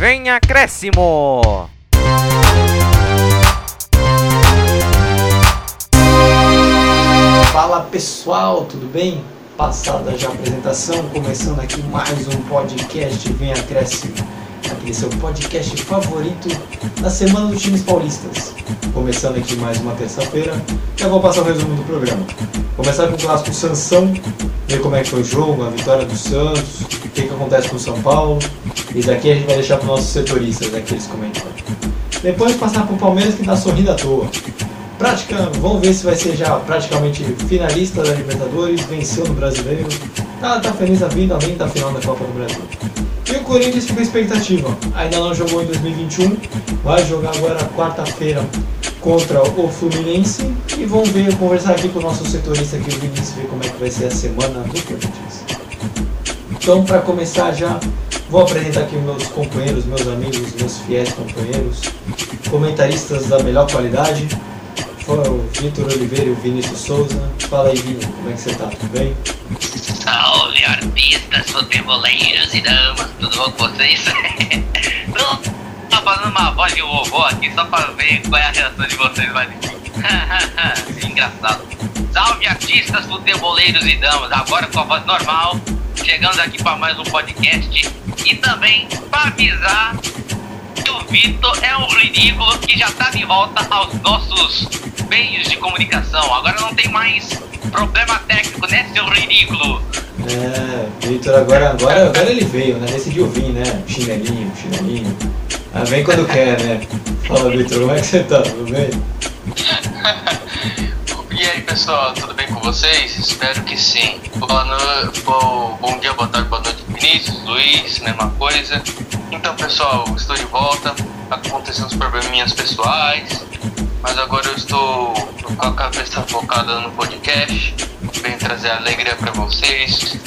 Vem acréscimo! Fala pessoal, tudo bem? Passada já a apresentação, começando aqui mais um podcast Vem Acréscimo. Aquele seu podcast favorito da semana dos times paulistas. Começando aqui mais uma terça-feira, já vou passar o resumo do programa. Começar com o clássico Sansão, ver como é que foi o jogo, a vitória do Santos, o que, que acontece com o São Paulo. E daqui a gente vai deixar para os nossos setoristas aqui eles comentarem. Depois passar para o Palmeiras que está sorrindo à toa. Prática, vamos ver se vai ser já praticamente finalista da Libertadores, venceu no Brasileiro, tá, tá feliz a vida além da final da Copa do Brasil. E o Corinthians fica expectativa, ainda não jogou em 2021, vai jogar agora quarta-feira contra o Fluminense e vamos ver, conversar aqui com o nosso setorista aqui, o Vinícius, ver como é que vai ser a semana do Corinthians. Então, para começar já, vou apresentar aqui meus companheiros, meus amigos, meus fiéis companheiros, comentaristas da melhor qualidade o Vitor Oliveira e o Vinícius Souza. Fala aí, Vini, como é que você tá? Tudo bem? Salve, artistas, futeboleiros e damas, tudo bom com vocês? Tô fazendo uma voz de vovô aqui só pra ver qual é a reação de vocês, mas engraçado. Salve, artistas, futeboleiros e damas, agora com a voz normal, chegando aqui para mais um podcast e também para avisar que o Vitor é um ridículo que já tá de volta aos nossos meios de comunicação. Agora não tem mais problema técnico, né, seu ridículo? É, Vitor, agora, agora, agora ele veio, né? Decidiu vir, né? Chinelinho, chinelinho. Ah, vem quando quer, né? Fala, Vitor, como é que você tá? Tudo bem? E aí pessoal, tudo bem com vocês? Espero que sim. Boa no... Bom, bom dia, boa tarde, boa noite, Vinícius, Luiz, mesma coisa. Então pessoal, estou de volta. Acontecendo os probleminhas pessoais, mas agora eu estou com a cabeça focada no podcast. Venho trazer alegria para vocês.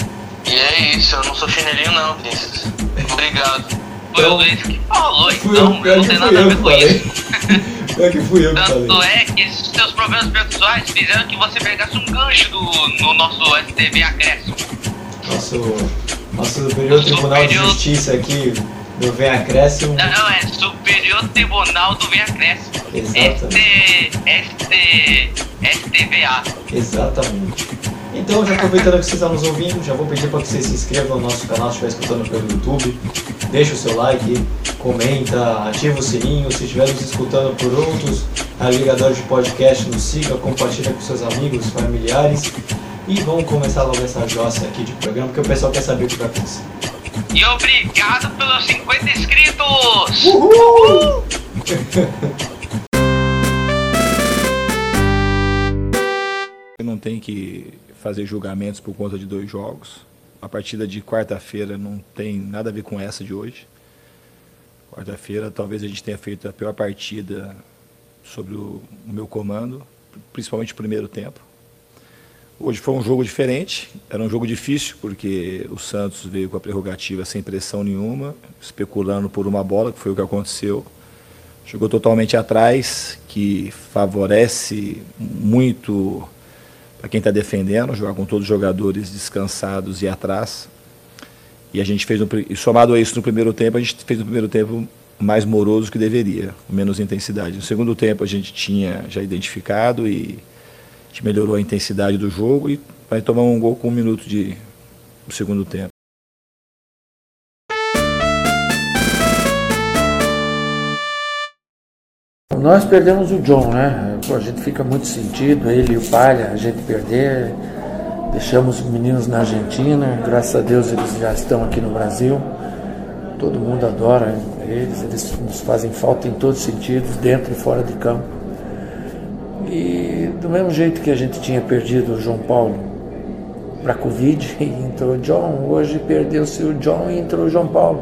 E é isso, eu não sou chinelinho não, Vinícius. Obrigado. Foi o Luiz que falou, então eu, não tem nada a ver com isso. Pior que fui eu que Tanto falei. é que esses seus problemas pessoais fizeram que você pegasse um gancho do, no nosso STV Acréscimo. Nosso, nosso Superior Tribunal de Superior- Justiça aqui do Vem Acréscimo. Não, não, é Superior Tribunal do Vem Acréscimo. Exatamente. ST, ST, STVA. Exatamente. Então, já aproveitando que você está nos ouvindo, já vou pedir para que você se inscreva no nosso canal se estiver escutando pelo YouTube. Deixa o seu like, comenta, ativa o sininho. Se estiver nos escutando por outros agregadores de podcast, nos siga, compartilha com seus amigos, familiares. E vamos começar logo essa jossa aqui de programa, porque o pessoal quer saber o que vai acontecer. E obrigado pelos 50 inscritos! Uhul! Você não tem que fazer julgamentos por conta de dois jogos. A partida de quarta-feira não tem nada a ver com essa de hoje. Quarta-feira talvez a gente tenha feito a pior partida sobre o, o meu comando, principalmente o primeiro tempo. Hoje foi um jogo diferente, era um jogo difícil, porque o Santos veio com a prerrogativa sem pressão nenhuma, especulando por uma bola, que foi o que aconteceu. Jogou totalmente atrás, que favorece muito para quem está defendendo, jogar com todos os jogadores descansados e atrás. E a gente fez um, somado a isso no primeiro tempo, a gente fez um primeiro tempo mais moroso que deveria, com menos intensidade. No segundo tempo a gente tinha já identificado e gente melhorou a intensidade do jogo e vai tomar um gol com um minuto de do segundo tempo. Nós perdemos o John, né? A gente fica muito sentido, ele e o Palha, a gente perder. Deixamos os meninos na Argentina, graças a Deus eles já estão aqui no Brasil. Todo mundo adora eles, eles nos fazem falta em todos os sentidos, dentro e fora de campo. E do mesmo jeito que a gente tinha perdido o João Paulo para a Covid, e entrou o John, hoje perdeu-se o John e entrou o João Paulo.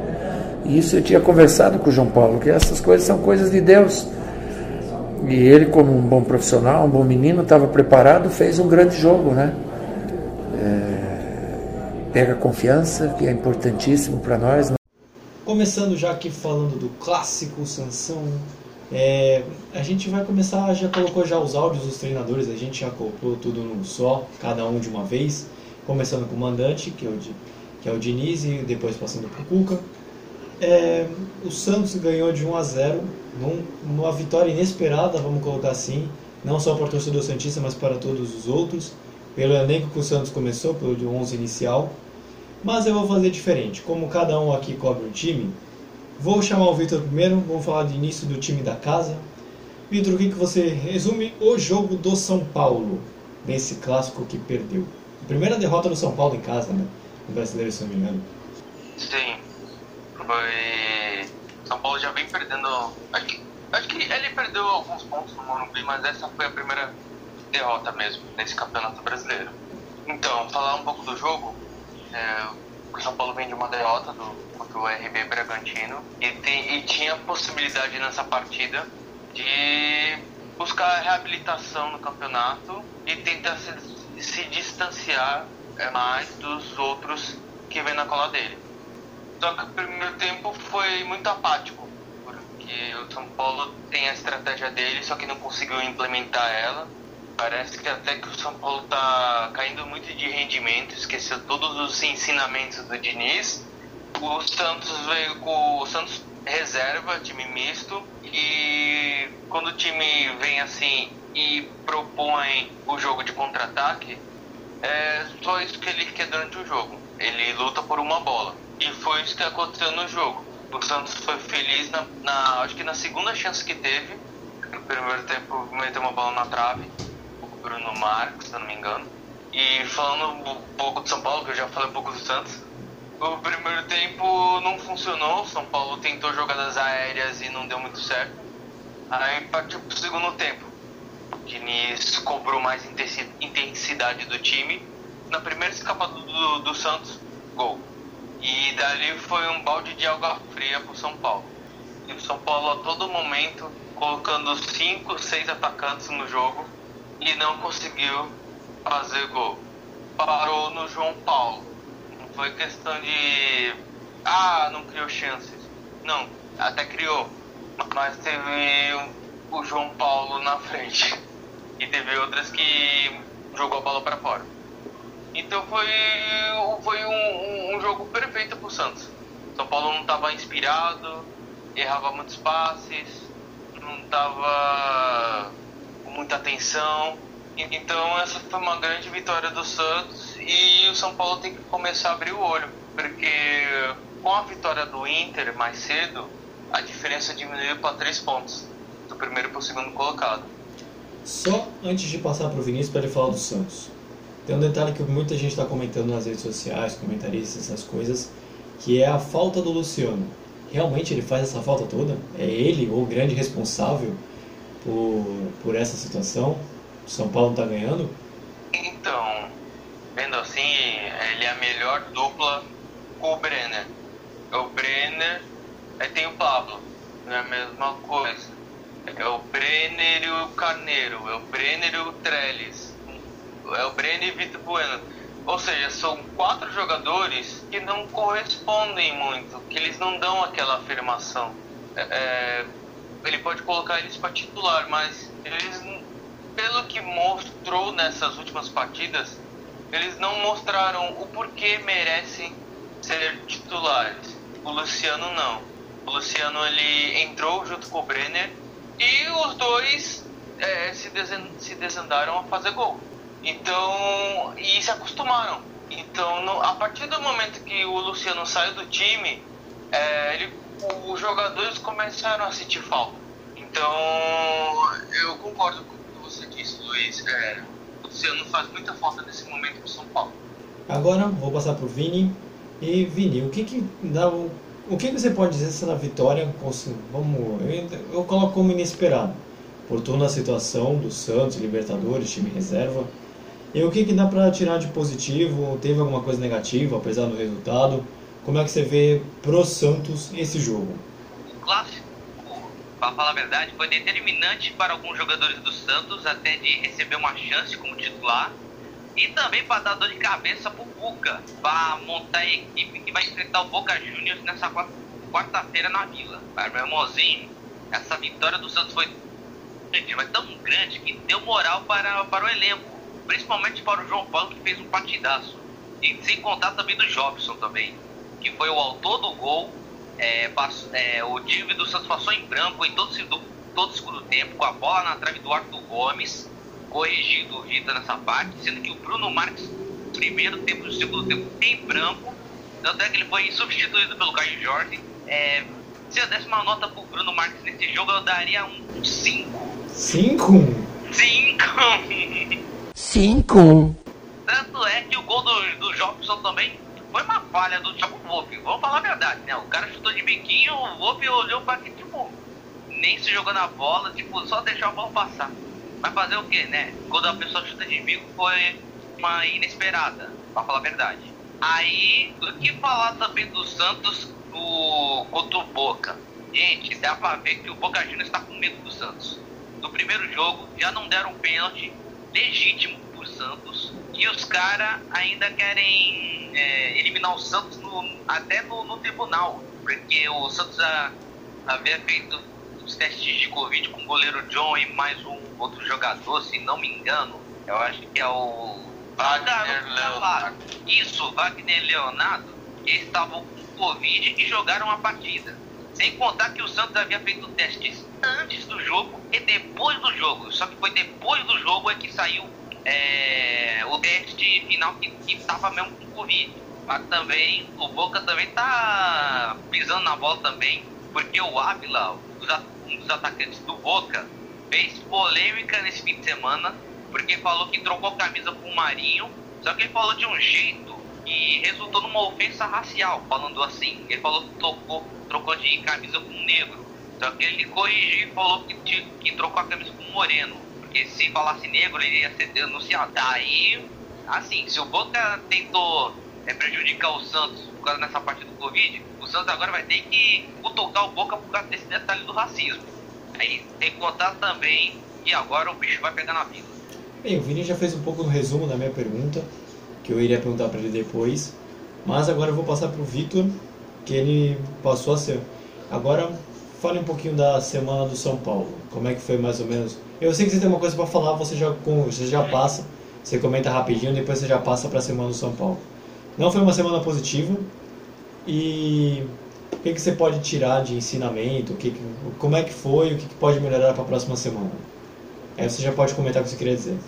E isso eu tinha conversado com o João Paulo, que essas coisas são coisas de Deus. E ele, como um bom profissional, um bom menino, estava preparado, fez um grande jogo, né? É, pega confiança, que é importantíssimo para nós. né? Começando já aqui falando do clássico Sansão, é, a gente vai começar, já colocou já os áudios dos treinadores, a gente já colocou tudo num só, cada um de uma vez, começando com o mandante, que é o, que é o Diniz, e depois passando para o Cuca. É, o Santos ganhou de 1 a 0 num, numa vitória inesperada, vamos colocar assim, não só para o torcedor Santista, mas para todos os outros, pelo elenco que o Santos começou, pelo de 11 inicial. Mas eu vou fazer diferente, como cada um aqui cobre um time, vou chamar o Vitor primeiro, vamos falar de início do time da casa. Vitor, o que, você resume o jogo do São Paulo, nesse clássico que perdeu? Primeira derrota do São Paulo em casa, né? No brasileiro, se não me engano. Sim. Foi. São Paulo já vem perdendo. Acho que, acho que ele perdeu alguns pontos no Morumbi, mas essa foi a primeira derrota mesmo nesse campeonato brasileiro. Então, falar um pouco do jogo. É, o São Paulo vem de uma derrota do, contra o RB Bragantino e, tem, e tinha possibilidade nessa partida de buscar reabilitação no campeonato e tentar se, se distanciar é, mais dos outros que vem na cola dele. Só que o primeiro tempo foi muito apático, porque o São Paulo tem a estratégia dele, só que não conseguiu implementar ela. Parece que até que o São Paulo está caindo muito de rendimento, esqueceu todos os ensinamentos do Diniz. O Santos veio com o Santos reserva, time misto, e quando o time vem assim e propõe o jogo de contra-ataque, é só isso que ele quer durante o jogo. Ele luta por uma bola. E foi isso que aconteceu no jogo. O Santos foi feliz na, na acho que na segunda chance que teve. No primeiro tempo meteu uma bola na trave. O Bruno Marques, se não me engano. E falando um pouco do São Paulo, que eu já falei um pouco do Santos. O primeiro tempo não funcionou. São Paulo tentou jogadas aéreas e não deu muito certo. Aí partiu pro segundo tempo. O Diniz cobrou mais intensidade do time. Na primeira escapada do, do Santos, gol. E dali foi um balde de água fria pro São Paulo. E o São Paulo a todo momento colocando 5, 6 atacantes no jogo e não conseguiu fazer gol. Parou no João Paulo. Foi questão de. Ah, não criou chances. Não, até criou. Mas teve o João Paulo na frente. E teve outras que jogou a bola para fora. Então foi, foi um, um jogo perfeito pro Santos. São Paulo não estava inspirado, errava muitos passes, não estava com muita atenção. Então essa foi uma grande vitória do Santos e o São Paulo tem que começar a abrir o olho, porque com a vitória do Inter mais cedo, a diferença diminuiu para três pontos, do primeiro para o segundo colocado. Só antes de passar para o Vinícius para ele falar do Santos. Tem um detalhe que muita gente está comentando nas redes sociais, comentaristas, essas coisas, que é a falta do Luciano. Realmente ele faz essa falta toda? É ele o grande responsável por, por essa situação? O São Paulo não está ganhando? Então, ele é a melhor dupla com o Brenner. O Brenner, aí tem o Pablo, não é a mesma coisa. É o Brenner e o Carneiro, é o Brenner e o Trellis é o Brenner e Vitor Bueno. Ou seja, são quatro jogadores que não correspondem muito, que eles não dão aquela afirmação. É, é ele pode colocar eles para titular, mas eles, pelo que mostrou nessas últimas partidas, eles não mostraram o porquê merecem ser titulares. O Luciano não. O Luciano ele entrou junto com o Brenner e os dois é, se, se desandaram a fazer gol. Então, e se acostumaram. Então, no, a partir do momento que o Luciano saiu do time, é, ele, os jogadores começaram a sentir falta. Então, eu concordo com o que você disse, Luiz. É, Luciano faz muita falta nesse momento para São Paulo. Agora, vou passar para o Vini. E Vini, o que que dá o que você pode dizer se na vitória, vamos, eu, eu coloco como inesperado, por toda a situação do Santos, Libertadores, time reserva, e o que, que dá para tirar de positivo? Teve alguma coisa negativa, apesar do resultado? Como é que você vê pro Santos esse jogo? O clássico, para falar a verdade, foi determinante para alguns jogadores do Santos até de receber uma chance como titular e também para dar dor de cabeça pro Cuca, para montar a equipe que vai enfrentar o Boca Juniors nessa quarta-feira na Vila. Para meu irmãozinho, essa vitória do Santos foi tão grande que deu moral para, para o elenco principalmente para o João Paulo que fez um partidaço. E sem contar também do Jobson também, que foi o autor do gol, É, passo- é, o time do Santos passou em branco em todo, o segundo- todo o segundo tempo, com a bola na trave do Arthur Gomes, corrigindo o Vitor nessa parte, sendo que o Bruno Marques, primeiro tempo e segundo tempo, em branco. Tanto é que ele foi substituído pelo Caio Jorge. É, se eu desse uma nota pro Bruno Marques nesse jogo, eu daria um 5. 5? 5! Cinco. Tanto é que o gol do, do Jobson também foi uma falha do Thiago Volpe. Vamos falar a verdade, né? O cara chutou de biquinho, o Volpe olhou pra que, tipo, nem se jogou na bola, tipo, só deixou a bola passar. Vai fazer o quê, né? Quando a pessoa chuta de bico foi uma inesperada, pra falar a verdade. Aí, o que falar também do Santos no, contra o Boca? Gente, dá pra ver que o Boca Juniors tá com medo do Santos. No primeiro jogo, já não deram um pênalti legítimo pro Santos. E os caras ainda querem é, eliminar o Santos no- até no, no tribunal. Porque o Santos já havia feito os testes de Covid com o goleiro John e mais um outro jogador, se não me engano. Eu acho que é o. Wagner Leonardo. Isso, Wagner Leonardo, que estavam com Covid e jogaram a partida. Sem contar que o Santos havia feito testes antes do jogo e depois do jogo. Só que foi depois do jogo é que saiu é, o teste final que, que tava mesmo com Covid. Mas também, o Boca também tá pisando na bola também, porque o Ávila, um dos atacantes do Boca, fez polêmica nesse fim de semana, porque falou que trocou camisa com o Marinho, só que ele falou de um jeito que resultou numa ofensa racial, falando assim. Ele falou que trocou, trocou de camisa com negro. Só que ele corrigiu e falou que, que trocou a camisa com moreno. Porque se falasse negro, ele ia ser denunciado. Daí, assim, se o Boca tentou é, prejudicar o Santos por causa dessa parte do Covid, o Santos agora vai ter que cutucar o Boca por causa desse detalhe do racismo. Aí tem que contar também que agora o bicho vai pegar na vida. Bem, o Vini já fez um pouco no resumo da minha pergunta, que eu iria perguntar para ele depois. Mas agora eu vou passar para o Vitor, que ele passou a ser. Agora, fale um pouquinho da semana do São Paulo. Como é que foi mais ou menos? Eu sei que você tem uma coisa para falar, você já, você já passa, você comenta rapidinho, depois você já passa para a semana do São Paulo. Não foi uma semana positiva e o que, que você pode tirar de ensinamento? O que, que- como é que foi? O que, que pode melhorar para a próxima semana? Aí você já pode comentar o que você queria dizer.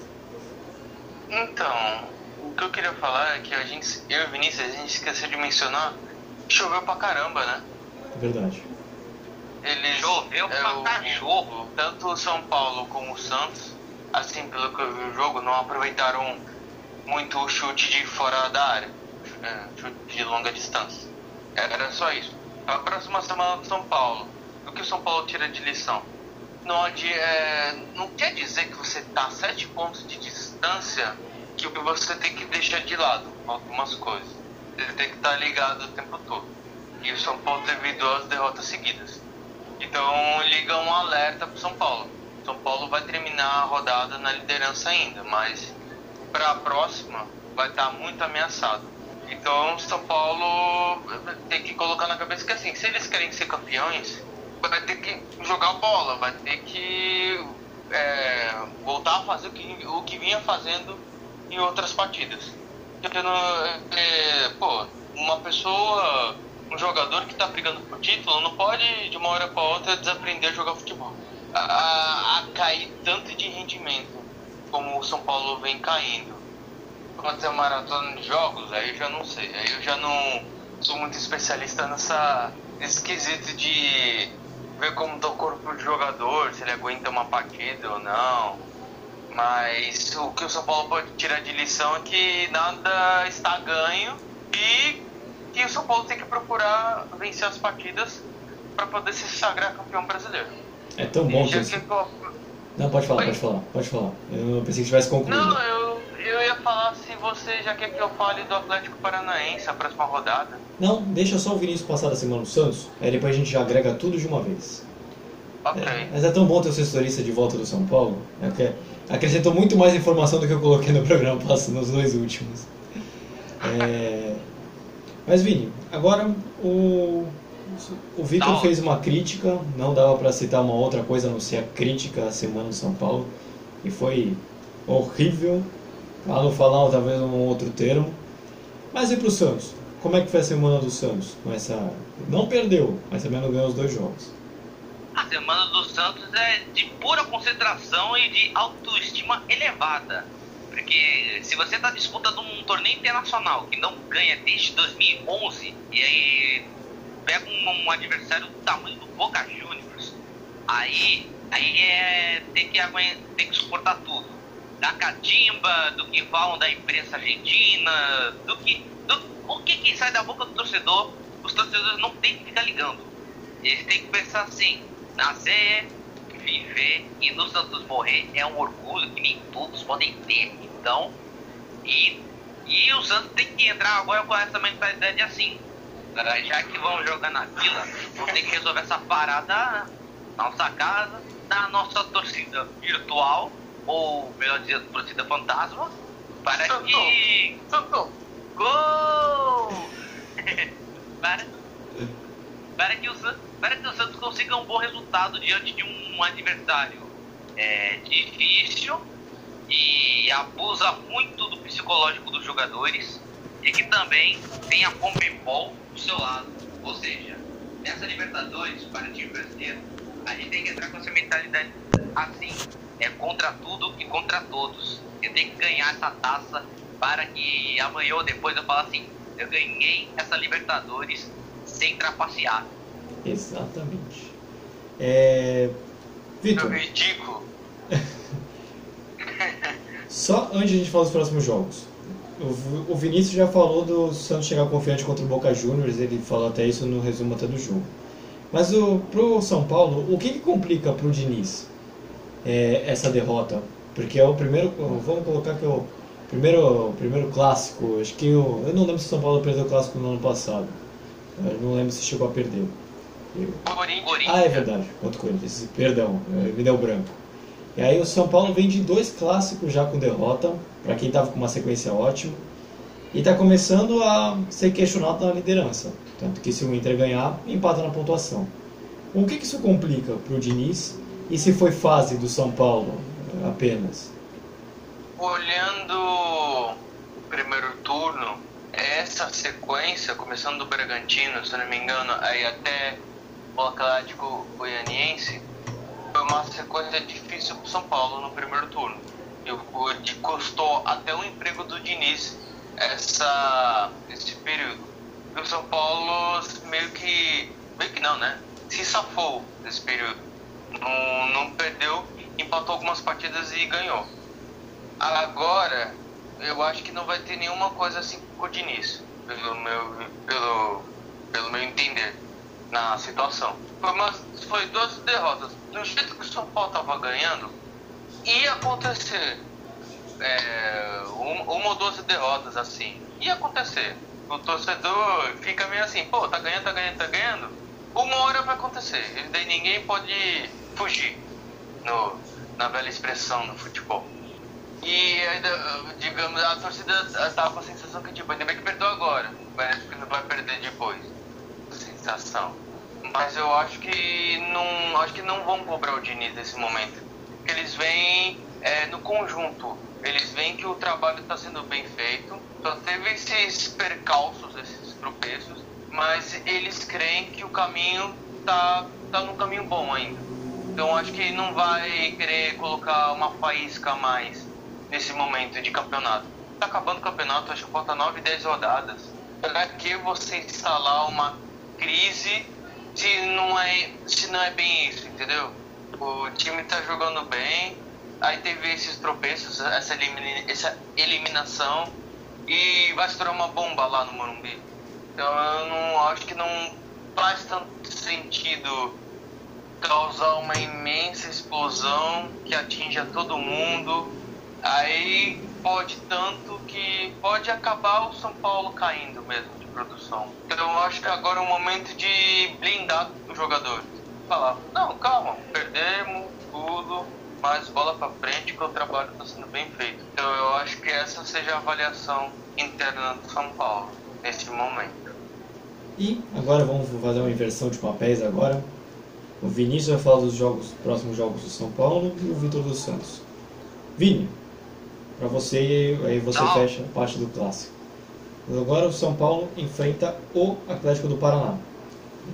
Então, o que eu queria falar é que a gente, eu e o Vinícius, a gente esqueceu de mencionar, choveu pra caramba, né? Verdade. Eles, Choveu pra o- cachorro. Tanto o São Paulo como o Santos, assim, pelo que eu vi o jogo, não aproveitaram muito o chute de fora da área, é, chute de longa distância. Era só isso. A próxima semana do São Paulo, o que o São Paulo tira de lição? Não, é, não quer dizer que você está a sete pontos de distância que você tem que deixar de lado algumas coisas. Ele tem que estar ligado o tempo todo. E o São Paulo teve duas derrotas seguidas. Então liga um alerta pro São Paulo. São Paulo vai terminar a rodada na liderança ainda, mas para a próxima vai estar muito ameaçado. Então São Paulo tem que colocar na cabeça que assim, se eles querem ser campeões, vai ter que jogar bola, vai ter que é, voltar a fazer o que, o que vinha fazendo em outras partidas. Porque, é, pô, uma pessoa, um jogador que está brigando por título não pode de uma hora para outra desaprender a jogar futebol. A, a- cair tanto de rendimento como o São Paulo vem caindo. Quanto é maratona de jogos, aí eu já não sei. Aí eu já não sou muito especialista nessa, nesse quesito de ver como tá o corpo do jogador, se ele aguenta uma partida ou não. Mas o que o São Paulo pode tirar de lição é que nada está ganho e que o São Paulo tem que procurar vencer as partidas para poder se sagrar campeão brasileiro. É tão bom que eu- Não, pode falar, Oi? pode falar, pode falar. Eu pensei que tivesse concluído. Não, eu, eu ia falar se você já quer que eu fale do Atlético Paranaense a próxima rodada. Não, deixa só o Vinícius passar da semana do Santos, aí depois a gente já agrega tudo de uma vez. Ok. É, mas é tão bom ter o setorista de volta do São Paulo, é que acrescentou muito mais informação do que eu coloquei no programa passado, nos dois últimos. É, Mas Vini, agora o, o Vitor Não. fez uma crítica, não dava para citar uma outra coisa a não ser a crítica à semana do São Paulo, e foi horrível, para não falar talvez um outro termo. Mas e para o Santos? como é que foi a semana do Santos? Com essa... Não perdeu, mas também não ganhou os dois jogos. A semana do Santos é de pura concentração e de autoestima elevada. Porque se você está disputando um torneio internacional que não ganha desde 2011, e aí pega um, um adversário do tamanho do Boca Juniors, aí, aí é ter que, que suportar tudo. Da catimba, do que falam da imprensa argentina, do que. Do, o que, que sai da boca do torcedor, os torcedores não tem que ficar ligando. Eles têm que pensar assim, nascer, viver e no Santos morrer é um orgulho que nem todos podem ter. Então, e, e o Santos tem que entrar agora com essa mentalidade assim. Já que vão jogar na vila, vão ter que resolver essa parada na nossa casa, na nossa torcida virtual, ou melhor dizendo, torcida fantasma, para que. Santo. Gol! para, para, que o, para que o Santos consiga um bom resultado diante de um adversário é, difícil e abusa muito do psicológico dos jogadores e que também tem a Comebol do seu lado. Ou seja, nessa Libertadores, para o time brasileiro, a gente tem que entrar com essa mentalidade assim, é contra tudo e contra todos. Eu tenho que ganhar essa taça para que amanhã ou depois eu fale assim, eu ganhei essa Libertadores trapacear. Exatamente. É... Vitor, Meu ridículo. só antes de a gente falar dos próximos jogos. O Vi- O Vinícius já falou do Santos chegar confiante contra o Boca Juniors, ele falou até isso no resumo até do jogo. Mas o, pro São Paulo, o que, que complica pro Diniz é, essa derrota? Porque é o primeiro, vamos colocar que é o primeiro, primeiro clássico, acho que o, eu não lembro se o São Paulo perdeu o clássico no ano passado. Eu não lembro se chegou a perder. Eu- ah, é verdade, contra o Corinthians. Perdão, eh, me deu branco. E aí o São Paulo vem de dois clássicos já com derrota, para quem estava com uma sequência ótima, e está começando a ser questionado na liderança. Tanto que se o Inter ganhar, empata na pontuação. O que, que isso complica para o Diniz? E se foi fase do São Paulo eh, apenas? Olhando o primeiro turno, essa sequência, começando do Bragantino, se não me engano, aí até o Atlético Goianiense, foi uma sequência difícil para São Paulo no primeiro turno. E o o- custou até o emprego do Diniz essa, esse período. E o São Paulo meio que. meio que não, né? Se safou desse período. Não, não perdeu, empatou algumas partidas e ganhou. Agora, eu acho que não vai ter nenhuma coisa assim o Diniz, pelo meu, pelo, pelo meu entender, na situação. Foi, umas, foi duas derrotas. Do jeito que o São Paulo tava ganhando, ia acontecer é, um- uma ou duas derrotas assim. Ia acontecer. O torcedor fica meio assim, pô, tá ganhando, tá ganhando, tá ganhando. Uma hora vai acontecer. E daí ninguém pode fugir no, na velha expressão no futebol. E ainda, digamos, a torcida tava com a sensação que, tipo, ainda bem que perdeu agora. Parece que não vai perder depois. Sensação. Mas eu acho que não. Acho que não vão cobrar o Diniz nesse momento. Eles veem é, no conjunto. Eles veem que o trabalho está sendo bem feito. Só teve esses percalços, esses tropeços. Mas eles creem que o caminho tá, tá caminho bom ainda. Então acho que não vai querer colocar uma faísca a mais nesse momento de campeonato. Tá acabando o campeonato, acho que falta 9, 10 rodadas. Pra que você instalar uma crise se não é, se não é bem isso, entendeu? O time tá jogando bem, aí teve esses tropeços, essa, elimina- essa eliminação e vai estourar uma bomba lá no Morumbi. Então eu não acho que não faz tanto sentido causar uma imensa explosão que atinja todo mundo. Aí pode tanto que pode acabar o São Paulo caindo mesmo de produção. Então eu acho que agora é o momento de blindar os jogadores. Falar, não, calma, perdemos tudo, mas bola pra frente que o trabalho está sendo bem feito. Então eu acho que essa seja a avaliação interna do São Paulo nesse momento. E agora vamos fazer uma inversão de papéis agora. O Vinícius vai falar dos jogos, próximos jogos do São Paulo e o Vitor dos Santos. Vini, pra você, aí você Não. fecha a parte do clássico. Agora o São Paulo enfrenta o Atlético do Paraná.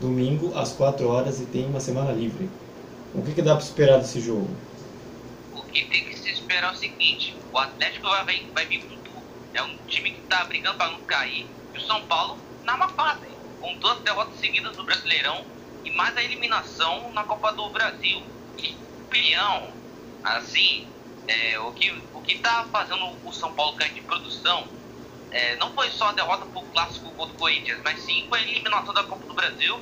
Domingo, às 4 horas, e tem uma semana livre. O que, que dá para esperar desse jogo? O que tem que se esperar é o seguinte: o Atlético vai, vai, vai vir tudo. É um time que tá brigando para não cair. E o São Paulo na má fase, com duas derrotas seguidas no Brasileirão e mais a eliminação na Copa do Brasil. E opinião, assim, é, o, que, o que tá fazendo o São Paulo cair de produção é, não foi só a derrota pro clássico contra o Corinthians, mas sim foi a eliminação da Copa do Brasil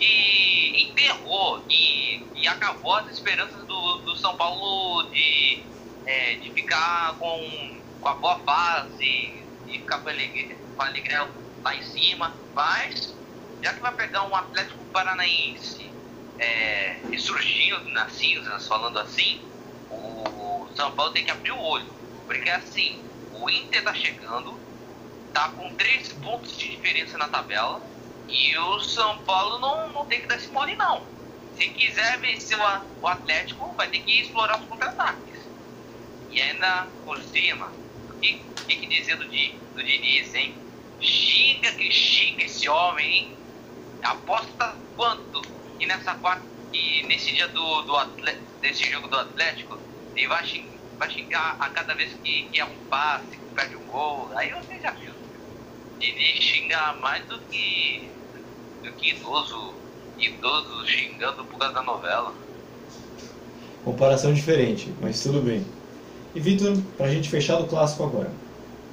e enterrou e, e acabou as esperanças do, do São Paulo de, é, de ficar com, com a boa fase e ficar com a alegria, com a alegria lá em cima. Mas, já que vai pegar um Atlético Paranaense é, ressurgindo nas cinzas, falando assim, o São Paulo tem que abrir o olho. Porque assim, o Inter tá chegando, tá com três pontos de diferença na tabela e o São Paulo não, não tem que dar esse mole não. Se quiser vencer o, o Atlético, vai ter que explorar os contra-ataques. E ainda por cima, o que, que, que dizer do, do Diniz, hein? Que xinga esse homem, hein? Aposta quanto? E nessa quarta e nesse dia do, do atleta, desse jogo do Atlético, ele vai xingar, vai xingar a cada vez que, que é um passe, que perde um gol. Aí você já viu. Ele xinga mais do que do que idoso, idoso xingando por causa da novela. Comparação diferente, mas tudo bem. E Vitor, pra gente fechar do clássico agora.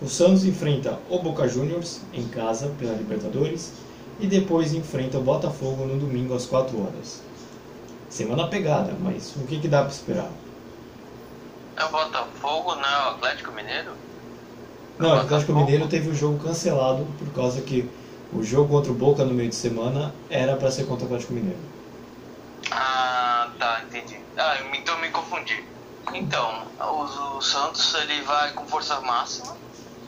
O Santos enfrenta o Boca Juniors em casa pela Libertadores e depois enfrenta o Botafogo no domingo às 4 horas. Semana pegada, mas o que, que dá para esperar? É o Botafogo, não é o Atlético Mineiro? Não, o Atlético Mineiro teve o jogo cancelado por causa que o jogo contra o Boca no meio de semana era para ser contra o Atlético Mineiro. Ah, tá, entendi. Ah, então me confundi. Então, o, o Santos ele vai com força máxima,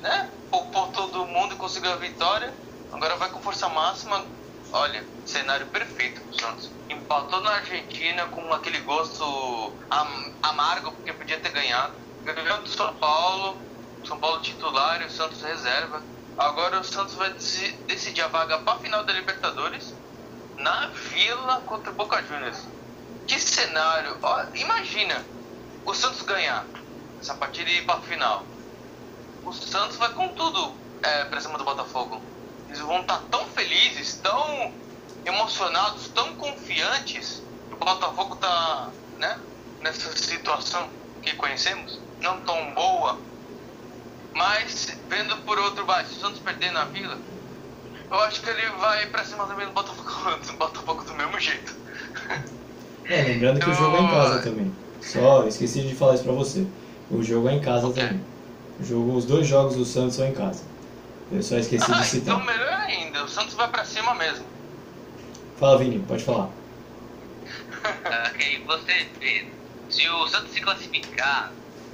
né? Por todo mundo conseguiu a vitória. Agora vai com força máxima. Olha, cenário perfeito pro Santos. Empatou na Argentina com aquele gosto am amargo porque podia ter ganhado. Ganhou do São Paulo, São Paulo titular e o Santos reserva. Agora o Santos vai decidir a vaga para a final da Libertadores na Vila contra o Boca Juniors. Que cenário! Ó, imagina o Santos ganhar essa partida e ir para a final. O Santos vai com tudo é, para cima do Botafogo. Eles vão estar tá tão felizes, tão emocionados, tão confiantes que o Botafogo está né, nessa situação que conhecemos, não tão boa mas, vendo por outro se o Santos perder na vila, eu acho que ele vai pra cima também do Botafogo, do Botafogo do mesmo jeito. É, lembrando que o jogo é em casa também. Só esqueci de falar isso pra você. O jogo é em casa okay. também. O jogo, os dois jogos do Santos são em casa. Eu só esqueci ah, de citar. Então melhor ainda, o Santos vai pra cima mesmo. Fala Vini, pode falar. ok, você vê, se o Santos se classificar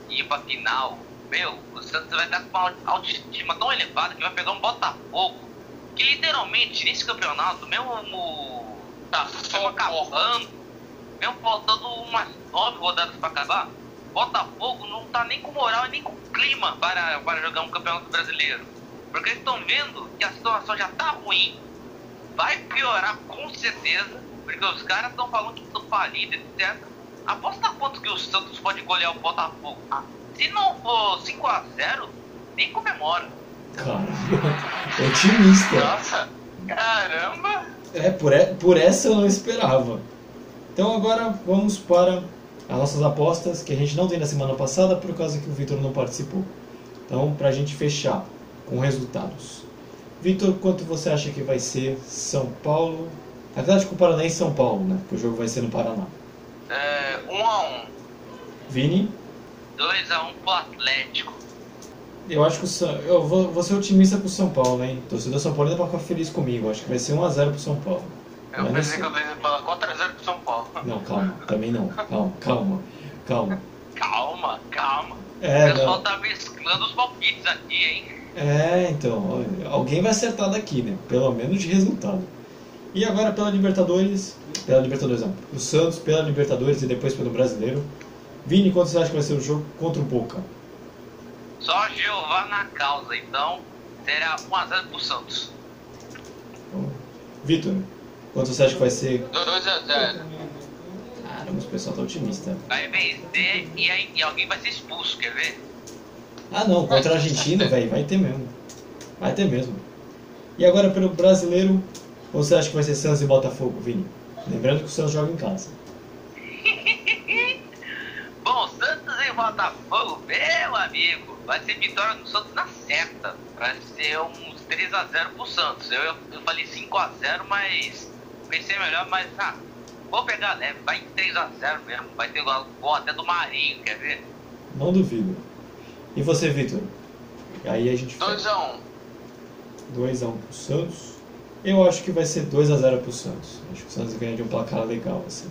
e ir pra final, meu, o Santos vai estar com uma autoestima tão elevada que vai pegar um Botafogo. Que literalmente, nesse campeonato, mesmo tá só acabando, mesmo faltando umas nove rodadas para acabar, Botafogo não tá nem com moral e nem com clima para, para jogar um campeonato brasileiro. Porque eles estão vendo que a situação já tá ruim, vai piorar com certeza, porque os caras estão falando que estão falidos, etc. Aposta quanto que o Santos pode golear o Botafogo? Ah, se não for 5x0, nem comemora. Caramba, otimista. Nossa, caramba. É, por, por essa eu não esperava. Então agora vamos para as nossas apostas, que a gente não tem na semana passada por causa que o Vitor não participou. Então, para a gente fechar com resultados. Vitor, quanto você acha que vai ser São Paulo? Atlético Paranaense São Paulo, né? Porque o jogo vai ser no Paraná. É, 1 um a 1 um. Vini? 2x1 pro Atlético. Eu acho que o São... eu vou, vou ser otimista pro São Paulo, hein? Torcedor São Paulo ainda vai ficar feliz comigo. Acho que vai ser 1x0 pro São Paulo. Eu Mas pensei que eu ia falar 4x0 pro São Paulo. Não, calma, também não. Calma, calma, calma. Calma, calma. É, o pessoal não. tá mesclando os palpites aqui, hein? É, então, alguém vai acertar daqui, né? Pelo menos de resultado. E agora pela Libertadores, pela Libertadores não, o Santos pela Libertadores e depois pelo Brasileiro. Vini, quanto você acha que vai ser o jogo contra o Boca? Só Jeová na causa, então será 1x0 pro Santos. Vitor, quanto você acha que vai ser? 2x0. Caramba, o pessoal tá otimista. Vai vencer e, aí, e alguém vai ser expulso, quer ver? Ah não, contra a Argentina, velho, vai ter mesmo. Vai ter mesmo. E agora pelo brasileiro, você acha que vai ser Santos e Botafogo, Vini? Lembrando que o Santos joga em casa. Bom, Santos e Botafogo, meu amigo, vai ser vitória do Santos na certa. Vai ser uns 3x0 pro Santos. Eu, eu falei 5x0, mas pensei melhor, mas ah, vou pegar leve, vai em 3x0 mesmo. Vai ter gol gol até do Marinho, quer ver? Não duvido. E você, Vitor? Aí a gente 2x1. 2x1 pro Santos. Eu acho que vai ser 2x0 pro Santos. Acho que o Santos ganha de um placar legal, assim.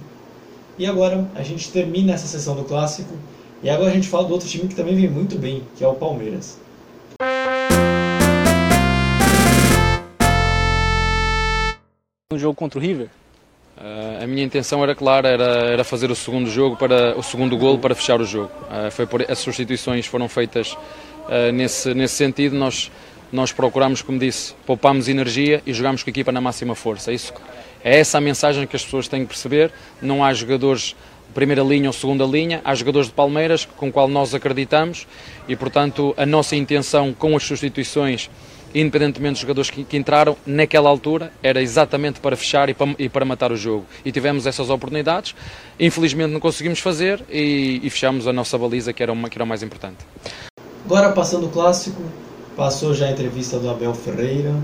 E agora a gente termina essa sessão do clássico. E agora a gente fala do outro time que também vem muito bem, que é o Palmeiras. No jogo contra o River, eh, a minha intenção era clara, era, era fazer o segundo jogo para o segundo golo para fechar o jogo. Eh, foi por, as substituições foram feitas eh, nesse nesse sentido. Nós nós procuramos, como disse, poupamos energia e jogamos com a equipa na máxima força. Isso é essa a mensagem que as pessoas têm que perceber. Não há jogadores de primeira linha ou segunda linha, há jogadores de Palmeiras com o qual nós acreditamos e, portanto, a nossa intenção com as substituições independentemente dos jogadores que, que, entraram, naquela altura era exatamente para fechar e para, e para, matar o jogo. E tivemos essas oportunidades, infelizmente não conseguimos fazer e, e fechamos a nossa baliza, que era, uma, que era o mais importante. Agora passando o clássico, passou já a entrevista do Abel Ferreira.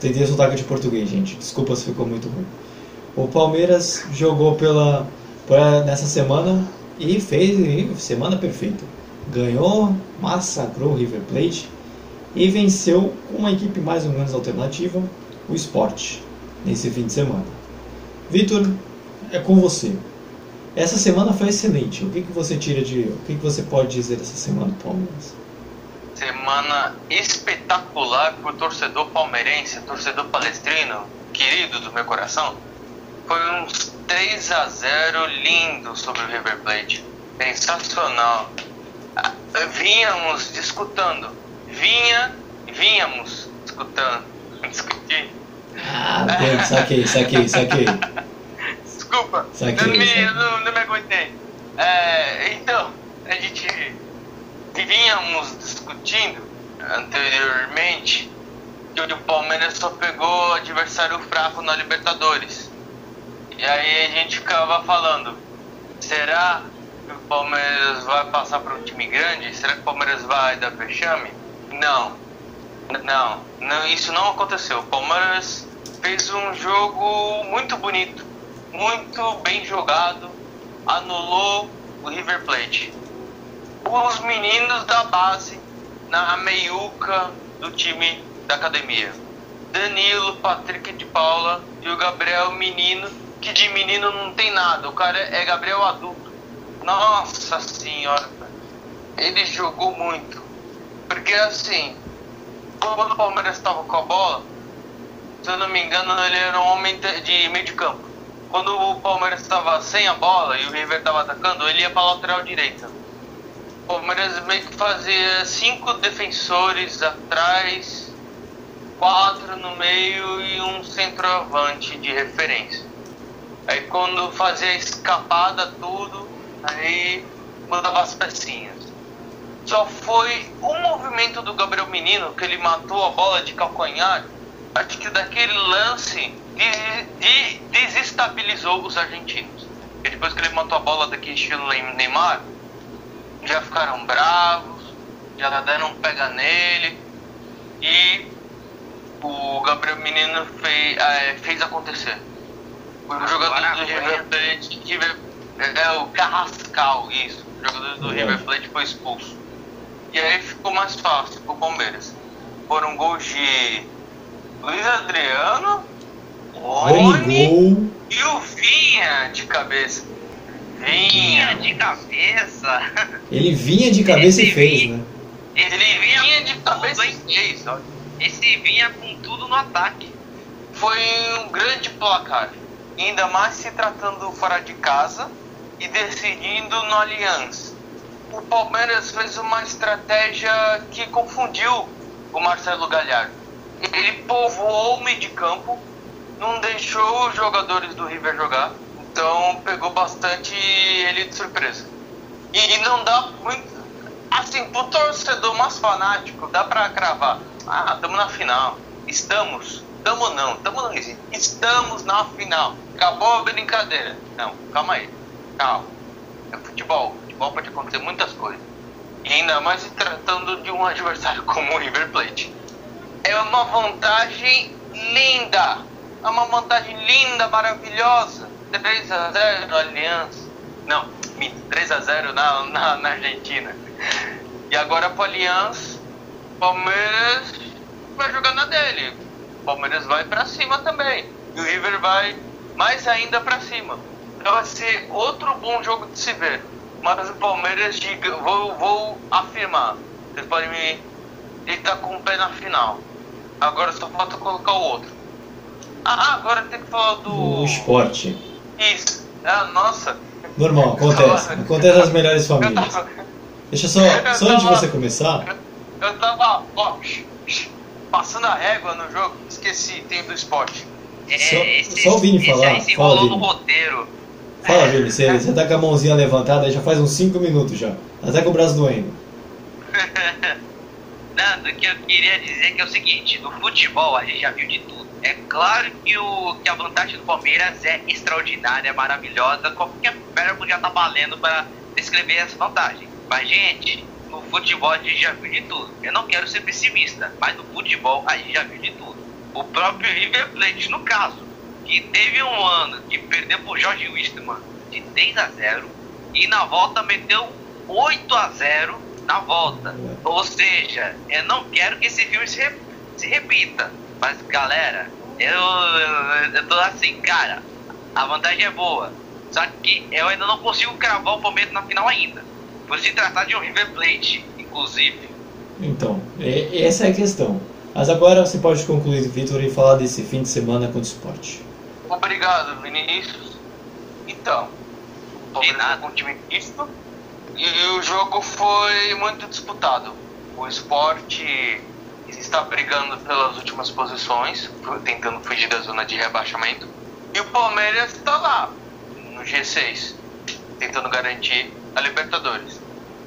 Tentei sotaque de português, gente, desculpa se ficou muito ruim. O Palmeiras jogou pela, pela nessa semana e fez semana perfeita. Ganhou, massacrou o River Plate e venceu uma equipe mais ou menos alternativa, o Sport, nesse fim de semana. Vitor, é com você. Essa semana foi excelente. O que, que você tira de. O que, que você pode dizer dessa semana do Palmeiras? Semana espetacular para o torcedor palmeirense, torcedor palestrino, querido do meu coração. Foi uns 3 a 0 lindo sobre o River Plate. Sensacional. Vínhamos discutindo vinha, vínhamos escutando, discutindo. Ah, bem, saquei, saquei, saquei. Desculpa, Saquei, não, me, saquei. não, não me aguentei. É, então, a gente vínhamos discutindo anteriormente que o Palmeiras só pegou adversário fraco na Libertadores. E aí a gente ficava falando, será que o Palmeiras vai passar para um time grande? Será que o Palmeiras vai dar vexame? Não. Não, não, isso não aconteceu. O Palmeiras fez um jogo muito bonito, muito bem jogado, anulou o River Plate. Os meninos da base na meiuca do time da academia. Danilo, Patrick de Paula e o Gabriel Menino, que de menino não tem nada, o cara é Gabriel adulto. Nossa senhora, ele jogou muito. Porque assim, quando o Palmeiras estava com a bola, se eu não me engano, ele era um homem de meio de campo. Quando o Palmeiras estava sem a bola e o River estava atacando, ele ia para a lateral direita. O Palmeiras meio que fazia cinco defensores atrás, quatro no meio e um centroavante de referência. Aí quando fazia escapada tudo, aí mudava as pecinhas só foi um movimento do Gabriel Menino que ele matou a bola de calcanhar. Acho que daquele lance de, de, desestabilizou os argentinos. E depois que ele matou a bola daquele estilo Neymar, já ficaram bravos, já deram um pega nele. E o Gabriel Menino fez, é, fez acontecer. O jogador do River Plate, é o Carrascal, isso. O jogador do River Plate foi expulso. E aí ficou mais fácil pro Palmeiras. Foram gols de Luiz Adriano, Rony e o Vinha de cabeça. Vinha de cabeça. Ele vinha de cabeça Esse e fez, vinha- né? Ele vinha, Vinha de cabeça e fez, ó. Esse vinha com tudo no ataque. Foi um grande placar. Ainda mais se tratando fora de casa e decidindo no Allianz. O Palmeiras fez uma estratégia que confundiu o Marcelo Galhardo. Ele povoou o meio de campo, não deixou os jogadores do River jogar, então pegou bastante ele de surpresa. E, não dá muito. Assim, pro torcedor mais fanático, dá pra cravar. Ah, estamos na final. Estamos. Estamos não, estamos não existe. Estamos na final. Acabou a brincadeira. Não, calma aí. Calma. É futebol. Futebol pode acontecer muitas coisas. E ainda mais se tratando de um adversário como o River Plate. É uma vantagem linda. É uma vantagem linda, maravilhosa. 3 a 0 no Aliança. Não, 3 a 0 na, na, na Argentina. E agora pro Aliança, Palmeiras vai jogar na dele. Palmeiras vai para cima também. E o River vai mais ainda para cima. Então vai ser outro bom jogo de se ver. Mas o Palmeiras, diga, vou, vou afirmar, vocês podem me. Ele tá com o pé na final. Agora só falta colocar o outro. Ah, agora tem que falar do. O esporte. Isso. Ah, nossa. Normal, acontece. Acontece nas melhores famílias. Deixa só, só antes de você começar. Eu tava, ó, passando a régua no jogo, esqueci, tem do esporte. É, Só- esse, só o Vini esse falar. aí se Fala, enrolou no roteiro. Fala, Vini, você, você tá com a mãozinha levantada já faz uns 5 minutos já. Até com o braço doendo. Nando, o que eu queria dizer que é o seguinte, no futebol a gente já viu de tudo. É claro que, o, que a vantagem do Palmeiras é extraordinária, maravilhosa, qualquer verbo já tá valendo para descrever essa vantagem. Mas, gente, no futebol a gente já viu de tudo. Eu não quero ser pessimista, mas no futebol a gente já viu de tudo. O próprio River Plate, no caso, que teve um ano que perdeu pro Jorge Wisterman de 3 a 0 e na volta meteu 8 a 0 na volta. Ou seja, eu não quero que esse filme se, se repita. Mas galera, eu, eu, tô assim, cara, a vantagem é boa. Só que eu ainda não consigo cravar o Palmeiras na final ainda. Por se tratar de um River Plate, inclusive. Então, é- essa é a questão. Mas agora você pode concluir, Vitor, e falar desse fim de semana contra o esporte. Obrigado, Vinícius. Então, o Palmeiras nada. com um time misto e o jogo foi muito disputado. O esporte está brigando pelas últimas posições, tentando fugir da zona de rebaixamento. E o Palmeiras está lá, no G6, tentando garantir a Libertadores.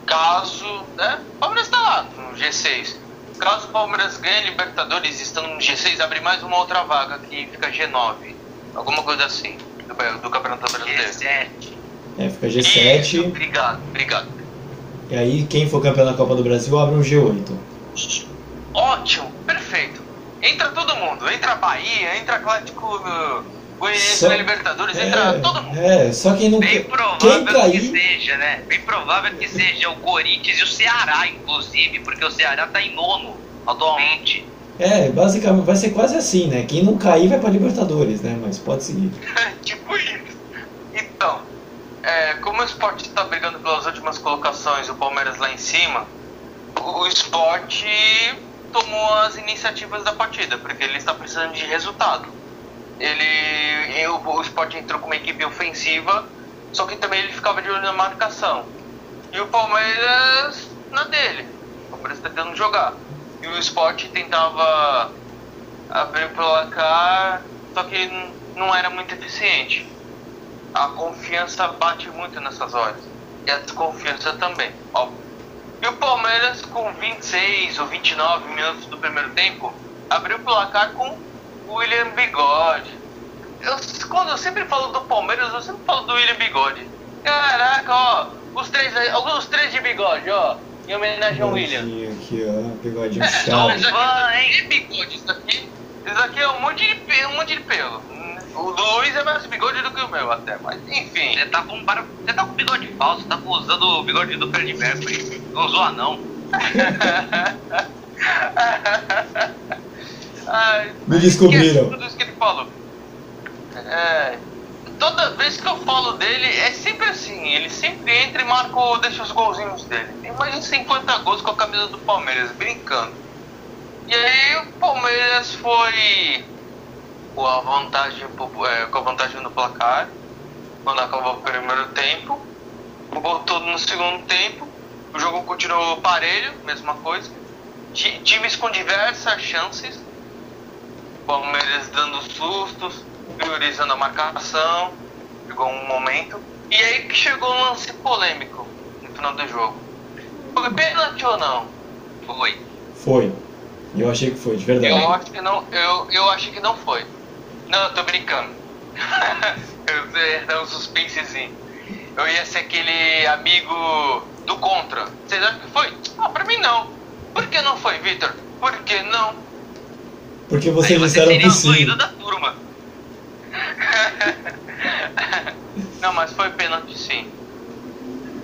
Caso, né? O Palmeiras está lá, no G6. Caso o Palmeiras ganhe a Libertadores estando no G6, abre mais uma outra vaga que fica G9. Alguma coisa assim, do, do Campeonato Brasileiro. G7. É, fica Isso, G7, obrigado, obrigado. e aí quem for campeão da Copa do Brasil abre um G8. Ótimo, perfeito. Entra todo mundo, entra Bahia, entra Atlético uh, Goianiense Só- na Libertadores, entra todo mundo. é, só quem não Bem quem provável que cair, seja, né? Bem provável que seja o Corinthians e o Ceará, inclusive, porque o Ceará tá em nono atualmente. É, basicamente vai ser quase assim, né? Quem não cair vai pra Libertadores, né? Mas pode seguir. tipo isso. Então, é, como o esporte está brigando pelas últimas colocações e o Palmeiras lá em cima, o, o esporte tomou as iniciativas da partida, porque ele está precisando de resultado. Ele, eu, o esporte entrou com uma equipe ofensiva, só que também ele ficava de olho na marcação. E o Palmeiras na dele. O Palmeiras tentando jogar. E o esporte tentava abrir o placar, só que não era muito eficiente. A confiança bate muito nessas horas. E a desconfiança também, óbvio. E o Palmeiras, com 26 ou 29 minutos do primeiro tempo, abriu o placar com William Bigode. Eu, quando eu sempre falo do Palmeiras, eu sempre falo do William Bigode. Caraca, ó, os três, alguns três de bigode, ó, em homenagem ao William. Aqui, ó, bigodinho É, chato. não, isso aqui é bigode, isso aqui. Isso aqui é um monte de pelo, um monte de pelo. O do Luiz é mais bigode do que o meu até, mas enfim. Você tá com para- você tá com bigode falso, tá usando o bigode do Fred Mercury. Não zoa não. Ai, Me descobriram. Tudo isso que ele falou. É, toda vez que eu falo dele, é sempre assim. Ele sempre entra e marca, o- deixa os golzinhos dele. De 50 gols com a camisa do Palmeiras, brincando. E aí o Palmeiras foi com a vantagem, é, com a vantagem no placar, quando acabou o primeiro tempo. Voltou no segundo tempo. O jogo continuou parelho, mesma coisa. ti- times com diversas chances. Palmeiras dando sustos, priorizando a marcação. Chegou um momento. E aí que chegou um lance polêmico no final do jogo. Foi pênalti ou não? Foi. Foi. Eu achei que foi, de verdade. Eu acho que não, eu, eu acho que não foi. Não, eu tô brincando. eu dá um suspensezinho. Eu ia ser aquele amigo do contra. Vocês acham que foi? Ah, pra mim não. Por que não foi, Victor? Por que não? Porque Aí vocês você disseram que sim. da turma. Não, mas foi pênalti sim.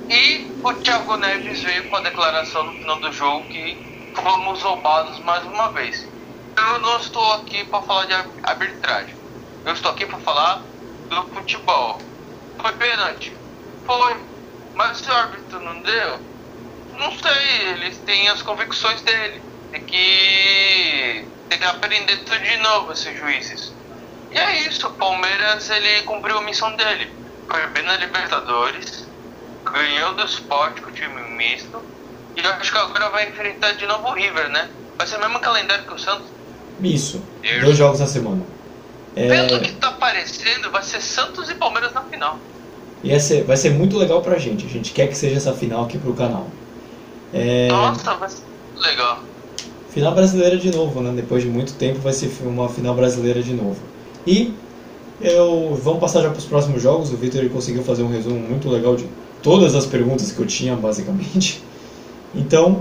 E o Thiago Neves veio com a declaração no final do jogo que fomos roubados mais uma vez. Eu não estou aqui para falar de ar- arbitragem. Eu estou aqui para falar do futebol. Foi pênalti? Foi. Mas se o árbitro não deu, não sei, eles têm as convicções dele. Tem que. Tem que aprender tudo de novo, esses juízes. E é isso, o Palmeiras ele cumpriu a missão dele. Foi bem na Libertadores, ganhou do Sport com o time misto. E eu acho que agora vai enfrentar de novo o River, né? Vai ser o mesmo calendário que o Santos. Isso. Isso. Dois jogos na semana. É, Pelo que tá parecendo, vai ser Santos e Palmeiras na final. e vai ser, vai ser muito legal pra gente. A gente quer que seja essa final aqui pro canal. É, Nossa, vai ser muito legal. Final brasileira de novo, né? Depois de muito tempo vai ser uma final brasileira de novo. E eu vamos passar já para os próximos jogos. O Vitor ele conseguiu fazer um resumo muito legal de todas as perguntas que eu tinha, basicamente. Então,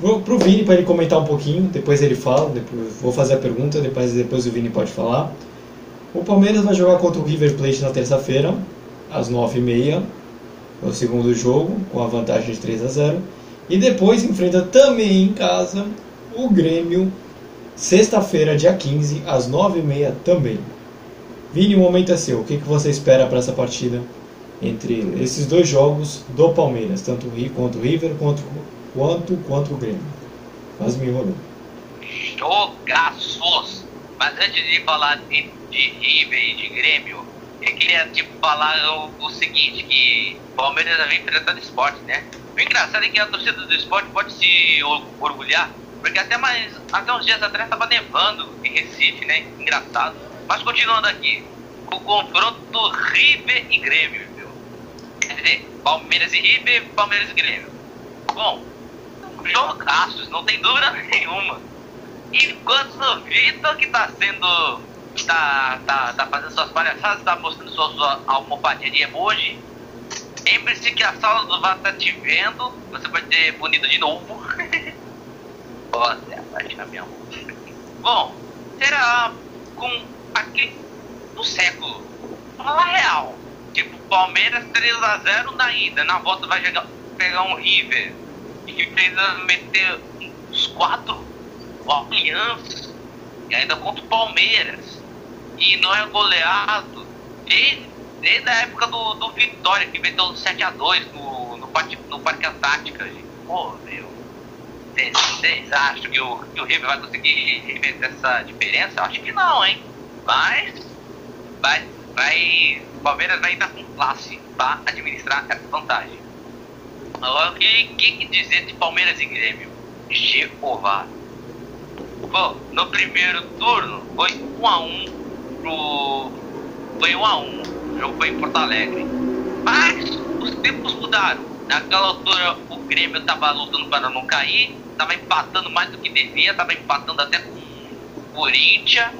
pro, pro Vini para ele comentar um pouquinho, depois ele fala, depois vou fazer a pergunta, depois depois o Vini pode falar. O Palmeiras vai jogar contra o River Plate na terça-feira, às 9h30, é o segundo jogo, com a vantagem de 3 a 0. E depois enfrenta também em casa o Grêmio, sexta-feira, dia 15, às 9h30 também. Vini, o momento é seu. O que, que você espera para essa partida entre esses dois jogos do Palmeiras, tanto quanto o River quanto, quanto, quanto o Grêmio? Quase me enrolou. Jogaços! Mas antes de falar de, de River e de Grêmio, eu queria tipo, falar o, o seguinte, que o Palmeiras vem enfrentando esporte, né? O engraçado é que a torcida do esporte pode se or- orgulhar, porque até, mais, até uns dias atrás estava nevando em Recife, né? Engraçado. Mas continuando aqui, o confronto River e Grêmio, viu? Quer dizer, Palmeiras e River, Palmeiras e Grêmio. Bom, jogaços, não tem dúvida nenhuma. Enquanto o Vitor que tá sendo. tá, tá, tá fazendo suas palhaçadas, tá mostrando sua, sua almofadinha de emoji. Lembre-se que a sala do VAR tá te vendo, você vai ser punido de novo. Bom, será com aquele do século. Fala real. Tipo, Palmeiras 3x0 na ida, na volta vai pegar um River. E precisa meter uns 4 alianças. E ainda contra o Palmeiras. E não é goleado. Desde, desde a época do, do Vitória, que meteu 7x2 no, no, no Parque Antártica. gente. Pô, meu. Vocês acham que o, que o River vai conseguir reverter essa diferença? Acho que não, hein? Mas vai, vai, o Palmeiras vai estar com classe para administrar essa vantagem. Agora, o que, que, dizer de Palmeiras e Grêmio? Jeová. Bom, no primeiro turno foi 1 a 1 pro. Foi 1 a 1 O jogo foi em Porto Alegre. Mas os tempos mudaram. Naquela altura o Grêmio tava lutando para não cair, tava empatando mais do que devia, tava empatando até com o Corinthians.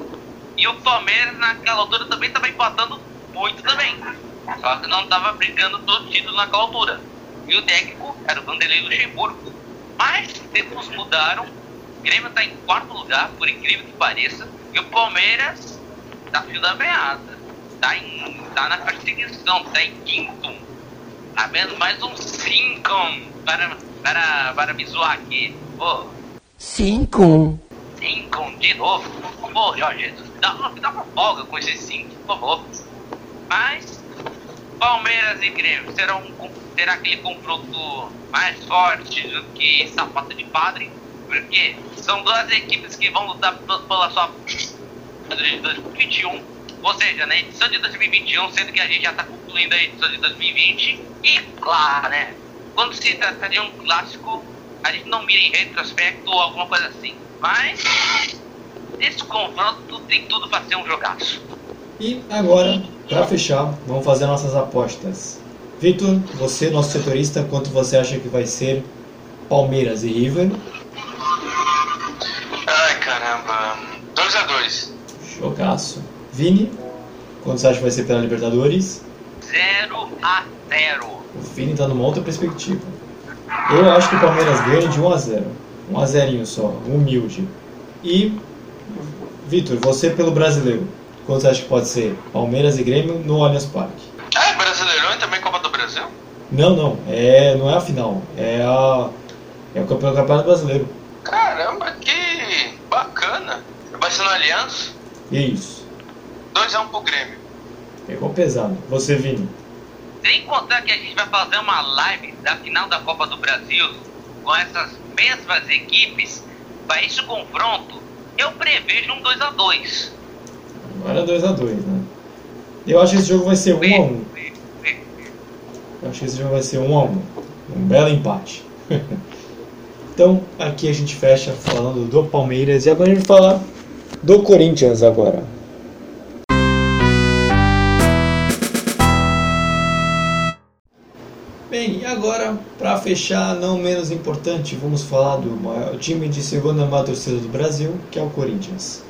E o Palmeiras naquela altura também tava empatando muito também. Só que não tava brigando todo título naquela altura. E o técnico era o Vanderlei Luxemburgo. Mas tempos mudaram. O Grêmio tá em quarto lugar, por incrível que pareça. E o Palmeiras tá fio da meada. Tá, em, tá na perseguição, tá em quinto. Tá vendo mais um cinco para, para, para me zoar aqui. Pô, Cinco. cinco de novo. Pô, Jorge Jesus, dá, uma- dá uma folga com esses cinco, por favor. Mas, Palmeiras e Grêmio serão, um será aquele confronto mais forte do que sapato de padre, porque são duas equipes que vão lutar pela sua de 2021, ou seja, na edição de 2021, sendo que a gente já está concluindo a edição de 2020. E claro, né? Quando se trata de um clássico, a gente não mira em retrospecto ou alguma coisa assim. Mas esse confronto tem tudo para ser um jogaço. E agora, para fechar, vamos fazer nossas apostas. Vitor, você, nosso setorista, quanto você acha que vai ser Palmeiras e River? Ai, caramba. 2 a 2 Jogaço. Vini, quanto você acha que vai ser pela Libertadores? 0 a 0 O Vini tá numa outra perspectiva. Eu acho que o Palmeiras ganha de 1 a 0 1 a 0 só, humilde. E, Vitor, você pelo brasileiro, quanto você acha que pode ser Palmeiras e Grêmio no Allianz Parque? Ah, é Brasileirão e também Copa do Brasil? Não, não, é, não é a final, é, a, é o campeão- campeonato brasileiro. Caramba, que bacana. Vai ser no Aliança? E é isso. 2x1 pro Grêmio. Pegou pesado. Você, Vini. Sem contar que a gente vai fazer uma live da final da Copa do Brasil com essas mesmas equipes, para esse confronto, eu prevejo um 2 a 2 Agora 2x2, né? Eu acho que esse jogo vai ser 1x1. Eu acho que esse jogo vai ser 1x1. Um belo empate. então, aqui a gente fecha falando do Palmeiras. E agora a gente vai falar do Corinthians agora. Bem, e agora, para fechar, não menos importante, vamos falar do maior time de segunda maior torcida do Brasil, que é o Corinthians.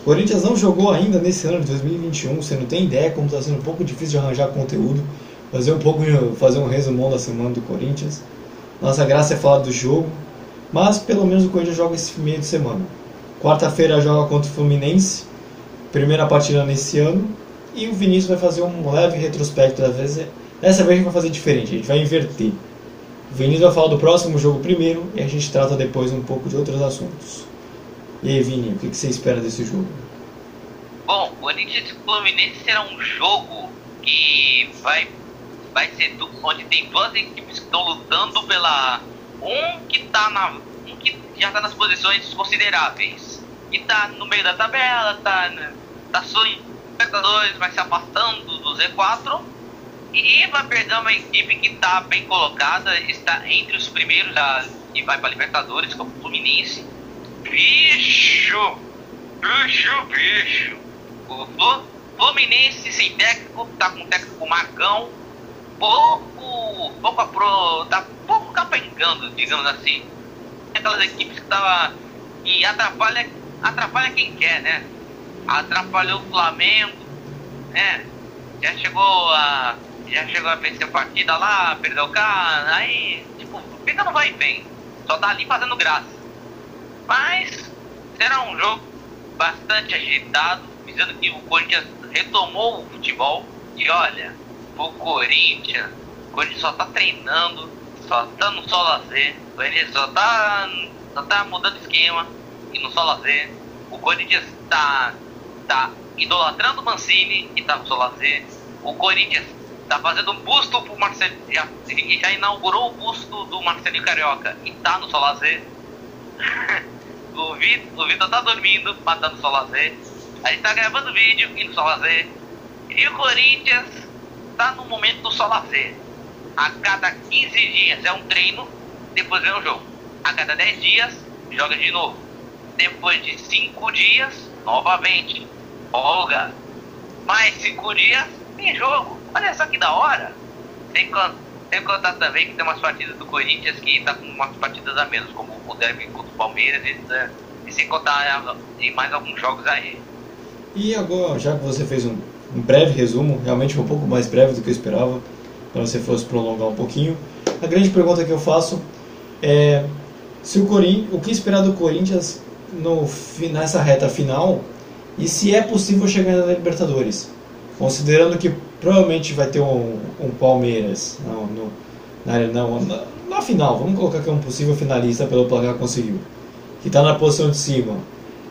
O Corinthians não jogou ainda nesse ano de 2021, você não tem ideia como está sendo um pouco difícil de arranjar conteúdo, fazer um pouco, fazer um resumão da semana do Corinthians. Nossa graça é falar do jogo, mas pelo menos o Corinthians joga esse meio de semana. Quarta-feira joga contra o Fluminense, primeira partida nesse ano, e o Vinícius vai fazer um leve retrospecto da vez. Dessa vez a gente vai fazer diferente, a gente vai inverter. O Vinícius vai falar do próximo jogo primeiro e a gente trata depois um pouco de outros assuntos. E aí, Vini, o que você espera desse jogo? Bom, Corinthians e Fluminense será um jogo que vai, vai ser du- onde tem duas equipes que estão lutando pela. Um que tá na. Um que já tá nas posições consideráveis. E tá no meio da tabela, tá, tá sonhando vai se afastando do Z4. E vai perder uma equipe que tá bem colocada, está entre os primeiros da, e vai para Libertadores, como o Fluminense. Bicho! Bicho, bicho! O Flu- Fluminense sem técnico, tá com o técnico Marcão, pouco, pouco apro, tá pouco capengando, digamos assim. Aquelas equipes que tava, que atrapalha, atrapalha quem quer, né? Atrapalhou o Flamengo, né? Já chegou a, já chegou a vencer a partida lá, perdeu o cara, aí, tipo, fica no vai vem. Só tá ali fazendo graça. Mas será um jogo bastante agitado, visando que o Corinthians retomou o futebol. E olha, o Corinthians, o Corinthians só tá treinando, só tá no só lazer, o Corinthians só tá, só tá mudando esquema e no só lazer. O Corinthians tá, tá idolatrando o Mancini e tá no só lazer. O Corinthians tá fazendo um busto pro Marcelo, já, já inaugurou o busto do Marcelinho Carioca e tá no só lazer. O Vitor, o Vitor tá dormindo, matando o Solazer. A gente tá gravando vídeo indo Solazer. E o Corinthians tá no momento do Solazer. A cada 15 dias é um treino, depois vem um jogo. A cada 10 dias, joga de novo. Depois de 5 dias, novamente. Folga. Mais 5 dias, tem jogo. Olha só que da hora. Con- sem contar também que tem umas partidas do Corinthians que tá com umas partidas a menos, como o derby contra o Palmeiras e, né, sem contar em mais alguns jogos aí. E agora, já que você fez um, um breve resumo, realmente um pouco mais breve do que eu esperava, para você fosse prolongar um pouquinho, a grande pergunta que eu faço é se o Corinthians, o que esperar do Corinthians no, nessa reta final e se é possível chegar na Libertadores, considerando que provavelmente vai ter um, um Palmeiras não, no, na, não, na, na final, vamos colocar que é um possível finalista pelo placar conseguiu, que está na posição de cima,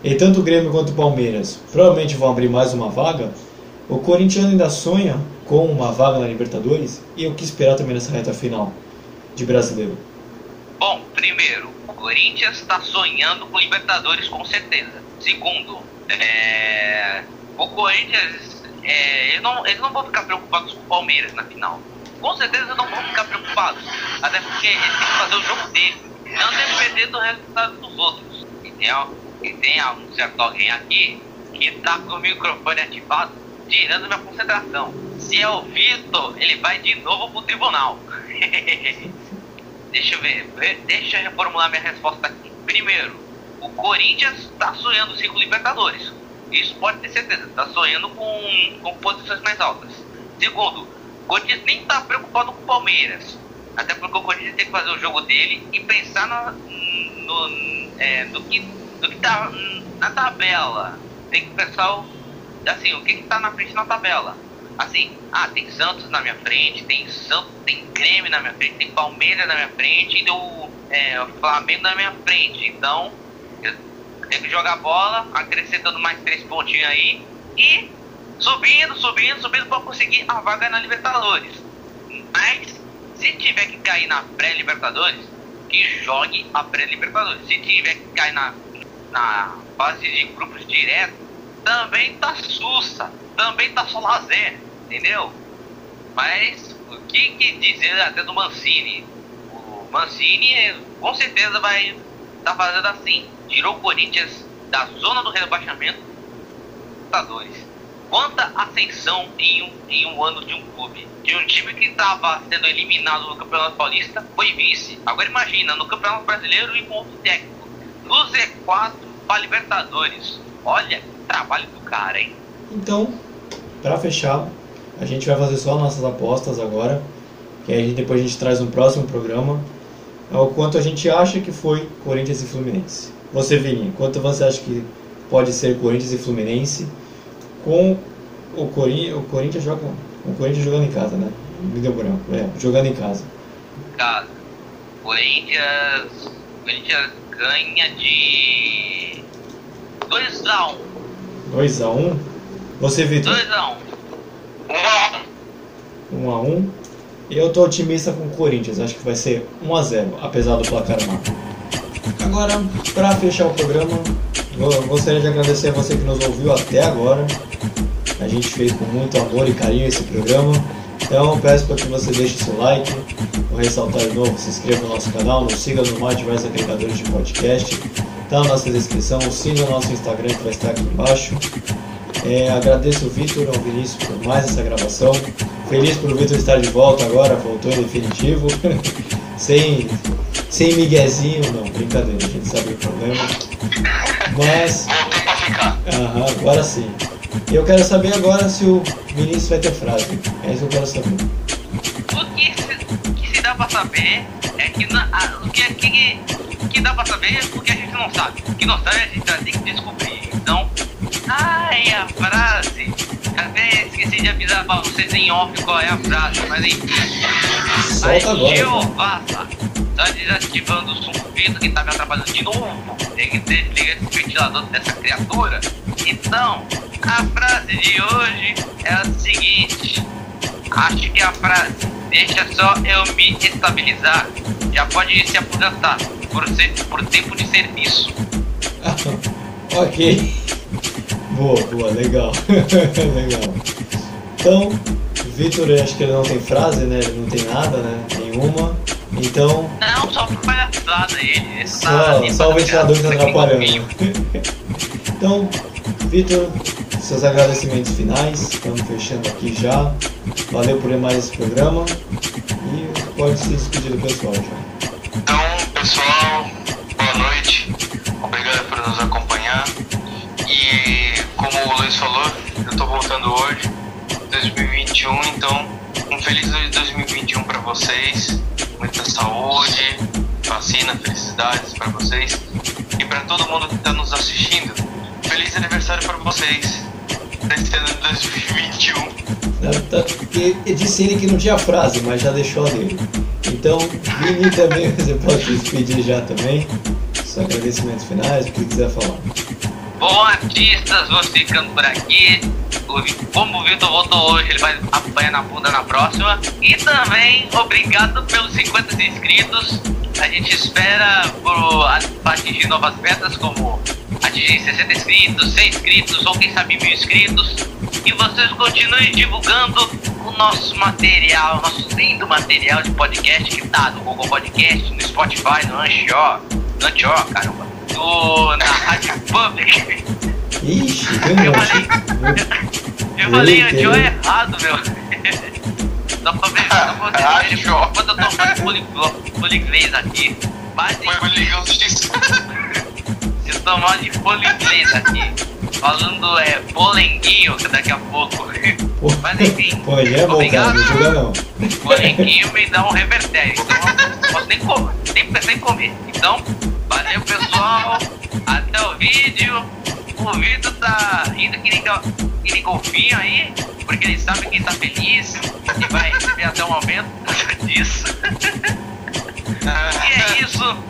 e tanto o Grêmio quanto o Palmeiras provavelmente vão abrir mais uma vaga, o corintiano ainda sonha com uma vaga na Libertadores e o que esperar também nessa reta final de brasileiro. Bom, primeiro, o Corinthians está sonhando com Libertadores com certeza. Segundo, é, o Corinthians, é, eles, não, eles não vão ficar preocupados com o Palmeiras na final. Com certeza não vão ficar preocupados. Até porque eles têm que fazer o jogo deles, não depender do resultado dos outros. E tem, e tem um certo alguém aqui que tá com o microfone ativado, tirando minha concentração. Se é o Vitor, ele vai de novo pro tribunal. deixa eu ver, deixa eu reformular minha resposta aqui. Primeiro, o Corinthians tá sonhando cinco Libertadores. Isso pode ter certeza, tá sonhando com, com posições mais altas. Segundo, o Corinthians nem tá preocupado com o Palmeiras. Até porque o Corinthians tem que fazer o jogo dele e pensar no, é, no, que, no que tá na tabela. Tem que pensar, assim, o que, que tá na frente na tabela. Assim, ah, tem Santos na minha frente, tem Santos, tem Grêmio na minha frente, tem Palmeiras na minha frente e o, é, Flamengo na minha frente. Então, eu tenho que jogar bola, acrescentando mais três pontinhos aí e subindo, subindo, subindo para conseguir a vaga na Libertadores. Mas se tiver que cair na pré-Libertadores, que jogue a pré-Libertadores. Se tiver que cair na, na fase de grupos direto, também tá sussa, também tá só lazer, entendeu? Mas o que, que dizer até do Mancini? O Mancini com certeza vai estar tá fazendo assim. Tirou o Corinthians da zona do rebaixamento. Libertadores quanta ascensão em um, em um ano de um clube. De um time que estava sendo eliminado no Campeonato Paulista, foi vice. Agora imagina, no Campeonato Brasileiro e outro técnico. No Z4 para Libertadores. Olha, trabalho do cara, hein? Então, para fechar, a gente vai fazer só nossas apostas agora. Que aí depois a gente traz um próximo programa. É o quanto a gente acha que foi Corinthians e Fluminense. Você, Vini, quanto você acha que pode ser Corinthians e Fluminense? com o Corinthians, o Corinthians joga o Corinthians jogando em casa, né? Me deu branco, é, jogando em casa. Casa. Corinthians, Corinthians ganha de 2x1. 2x1? Você, Vitor? 2x1. 1x1. Eu tô otimista com o Corinthians, acho que vai ser 1x0, apesar do placar mal. Agora, para fechar o programa, gostaria de agradecer a você que nos ouviu até agora. A gente fez com muito amor e carinho esse programa. Então peço para que você deixe seu like, vou ressaltar de novo, se inscreva no nosso canal, nos siga no mais diversos agregadores de podcast, tá na nossa descrição, siga o nosso Instagram que vai estar aqui embaixo. É, agradeço o Vitor ao Vinícius por mais essa gravação. Feliz por o Vitor estar de volta agora, voltou em definitivo. sem, sem miguezinho, não, brincadeira, a gente sabe o problema. Mas. Aham, agora sim. Eu quero saber agora se o Vinícius vai ter frase. É isso que eu quero saber. O que se, que se dá pra saber é que na, a, o que, que, que dá pra saber é porque a gente não sabe. O que não sabe a gente tem que descobrir. Então, ai, a frase. Até esqueci de avisar pra vocês em off qual é a frase, mas enfim. Solta agora. Jeová, tá desativando o som que tá me atrapalhando de novo. Tem que desligar esse ventilador dessa criatura. Então, a frase de hoje é a seguinte. Acho que a frase deixa só eu me estabilizar. Já pode se aposentar por, ser, por tempo de serviço. ok. Boa, boa, legal. legal. Então, Vitor, acho que ele não tem frase, né? Ele não tem nada, né? Nenhuma. Então. Não, só palhaçada ele. Só, tá só o ventilador tá atrapalhando. então, Vitor, seus agradecimentos finais. Estamos fechando aqui já. Valeu por mais esse programa. E pode se despedir do pessoal já. Então, eu estou voltando hoje, 2021, então um feliz 2021 para vocês. Muita saúde, vacina, felicidades para vocês. E para todo mundo que está nos assistindo, feliz aniversário para vocês desse ano de 2021. Tá, tá, disse ele que não tinha frase, mas já deixou dele. Então, Vini também, você pode despedir já também. Seus agradecimentos finais, o que quiser falar. Bom, artistas, vou ficando por aqui. Como o Vitor voltou hoje, ele vai apanhar na bunda na próxima. E também, obrigado pelos 50 inscritos. A gente espera por atingir novas metas, como atingir 60 inscritos, 100 inscritos ou quem sabe mil inscritos. E vocês continuem divulgando o nosso material, nosso lindo material de podcast que tá no Google Podcast, no Spotify, no Anchor, no Anchor, caramba, no, na Rádio Public. Ixi, um Eu falei, eu falei Eita, Anchor hein? errado, meu. Só pra ver, só pra Anchor. quando eu tô falando poliglês aqui. Justiça. eu tô mal de poliglês aqui. Falando é polenguinho daqui a pouco. Pô, Mas enfim. Pô, ele é bom, cara, Obrigado. não joga não. Polenguinho me dá um revertério. Então eu não posso nem comer, nem pensar em comer. Então, valeu pessoal. Até o vídeo. O Vitor tá indo que nem, que nem golfinho aí. Porque ele sabe que tá feliz. E vai receber até um aumento disso. E é isso.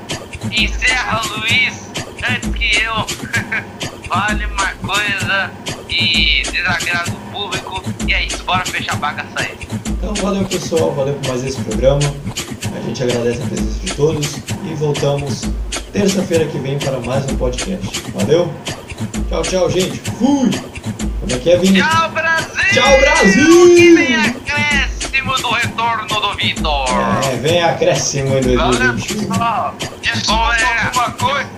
Encerra Luiz antes que eu fale uma coisa e desagrado o público. E é isso, bora fechar a bagaça aí. Então valeu pessoal, valeu por mais esse programa. A gente agradece a presença de todos e voltamos terça-feira que vem para mais um podcast. Valeu? Tchau, tchau, gente. Fui! Como é que é, Vini? Tchau, Brasil! Tchau, Brasil! Que vem acréscimo do retorno do Vitor! É, vem acréscimo em Valeu, 2021. pessoal! Desculpa alguma coisa.